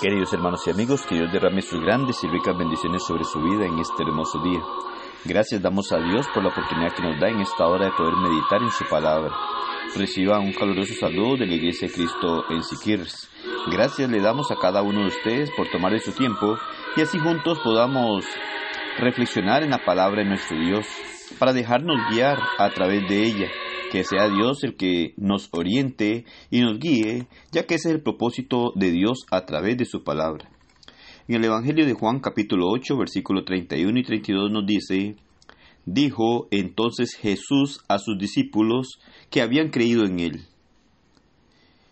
Queridos hermanos y amigos, que Dios derrame sus grandes y ricas bendiciones sobre su vida en este hermoso día. Gracias damos a Dios por la oportunidad que nos da en esta hora de poder meditar en su palabra. Reciba un caluroso saludo de la Iglesia de Cristo en Siquirres. Gracias le damos a cada uno de ustedes por tomar de su tiempo y así juntos podamos reflexionar en la palabra de nuestro Dios para dejarnos guiar a través de ella que sea Dios el que nos oriente y nos guíe, ya que ese es el propósito de Dios a través de su palabra. En el Evangelio de Juan capítulo 8 versículo 31 y 32 nos dice, Dijo entonces Jesús a sus discípulos que habían creído en él,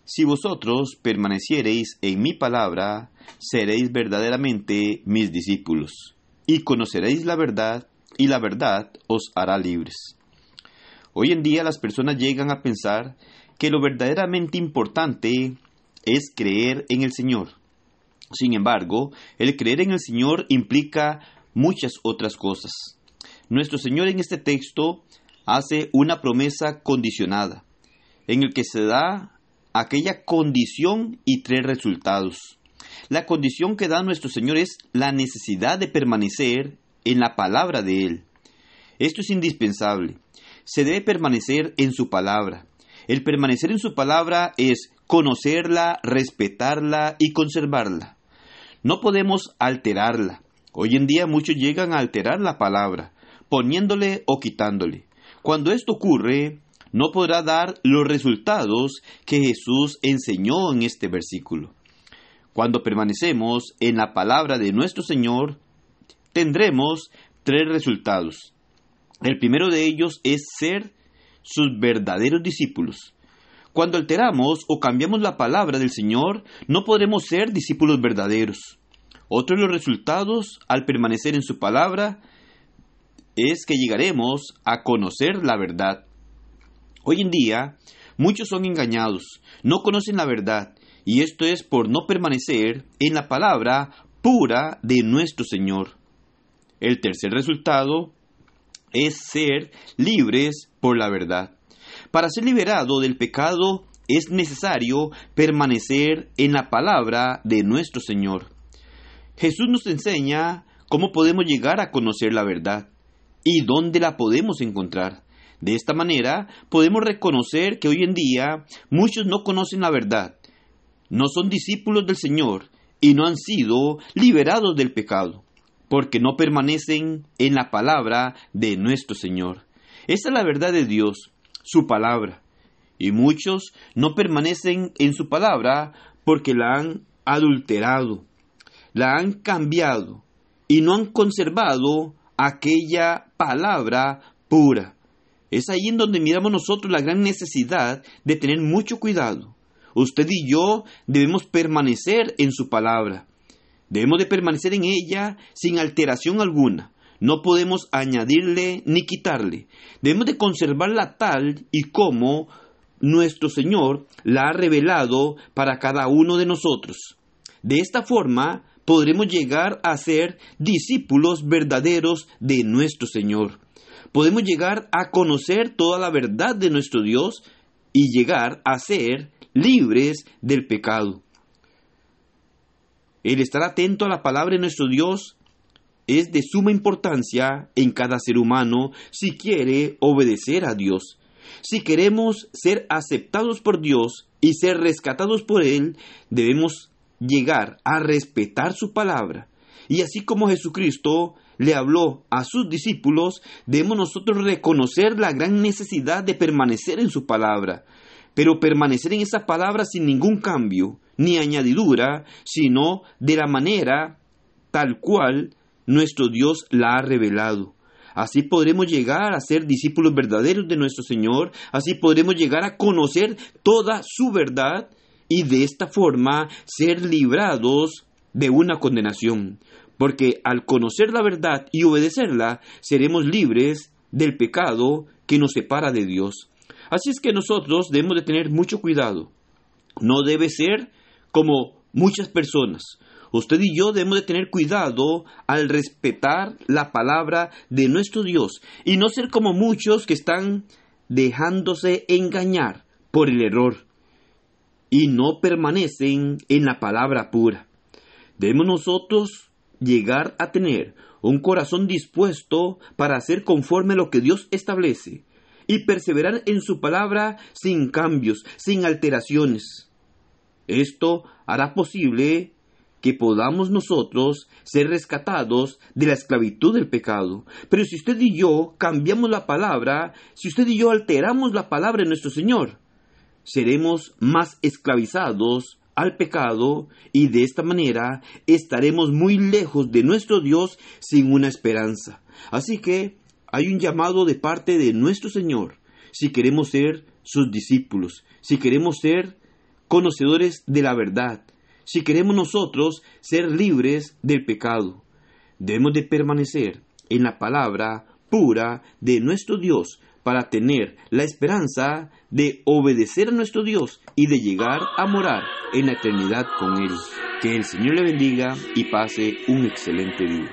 Si vosotros permaneciereis en mi palabra, seréis verdaderamente mis discípulos, y conoceréis la verdad, y la verdad os hará libres. Hoy en día las personas llegan a pensar que lo verdaderamente importante es creer en el Señor. Sin embargo, el creer en el Señor implica muchas otras cosas. Nuestro Señor en este texto hace una promesa condicionada, en el que se da aquella condición y tres resultados. La condición que da nuestro Señor es la necesidad de permanecer en la palabra de Él. Esto es indispensable se debe permanecer en su palabra. El permanecer en su palabra es conocerla, respetarla y conservarla. No podemos alterarla. Hoy en día muchos llegan a alterar la palabra, poniéndole o quitándole. Cuando esto ocurre, no podrá dar los resultados que Jesús enseñó en este versículo. Cuando permanecemos en la palabra de nuestro Señor, tendremos tres resultados. El primero de ellos es ser sus verdaderos discípulos. Cuando alteramos o cambiamos la palabra del Señor, no podremos ser discípulos verdaderos. Otro de los resultados al permanecer en su palabra es que llegaremos a conocer la verdad. Hoy en día, muchos son engañados, no conocen la verdad, y esto es por no permanecer en la palabra pura de nuestro Señor. El tercer resultado es ser libres por la verdad. Para ser liberado del pecado es necesario permanecer en la palabra de nuestro Señor. Jesús nos enseña cómo podemos llegar a conocer la verdad y dónde la podemos encontrar. De esta manera podemos reconocer que hoy en día muchos no conocen la verdad, no son discípulos del Señor y no han sido liberados del pecado porque no permanecen en la palabra de nuestro Señor. Esa es la verdad de Dios, su palabra. Y muchos no permanecen en su palabra porque la han adulterado, la han cambiado y no han conservado aquella palabra pura. Es ahí en donde miramos nosotros la gran necesidad de tener mucho cuidado. Usted y yo debemos permanecer en su palabra. Debemos de permanecer en ella sin alteración alguna. No podemos añadirle ni quitarle. Debemos de conservarla tal y como nuestro Señor la ha revelado para cada uno de nosotros. De esta forma podremos llegar a ser discípulos verdaderos de nuestro Señor. Podemos llegar a conocer toda la verdad de nuestro Dios y llegar a ser libres del pecado. El estar atento a la palabra de nuestro Dios es de suma importancia en cada ser humano si quiere obedecer a Dios. Si queremos ser aceptados por Dios y ser rescatados por Él, debemos llegar a respetar su palabra. Y así como Jesucristo le habló a sus discípulos, debemos nosotros reconocer la gran necesidad de permanecer en su palabra, pero permanecer en esa palabra sin ningún cambio, ni añadidura, sino de la manera tal cual nuestro Dios la ha revelado. Así podremos llegar a ser discípulos verdaderos de nuestro Señor, así podremos llegar a conocer toda su verdad y de esta forma ser librados de una condenación. Porque al conocer la verdad y obedecerla, seremos libres del pecado que nos separa de Dios. Así es que nosotros debemos de tener mucho cuidado. No debe ser como muchas personas. Usted y yo debemos de tener cuidado al respetar la palabra de nuestro Dios y no ser como muchos que están dejándose engañar por el error y no permanecen en la palabra pura. Debemos nosotros llegar a tener un corazón dispuesto para hacer conforme a lo que Dios establece y perseverar en su palabra sin cambios, sin alteraciones. Esto hará posible que podamos nosotros ser rescatados de la esclavitud del pecado. Pero si usted y yo cambiamos la palabra, si usted y yo alteramos la palabra de nuestro Señor, seremos más esclavizados al pecado y de esta manera estaremos muy lejos de nuestro Dios sin una esperanza. Así que hay un llamado de parte de nuestro Señor si queremos ser sus discípulos, si queremos ser conocedores de la verdad, si queremos nosotros ser libres del pecado. Debemos de permanecer en la palabra pura de nuestro Dios para tener la esperanza de obedecer a nuestro Dios y de llegar a morar en la eternidad con Él. Que el Señor le bendiga y pase un excelente día.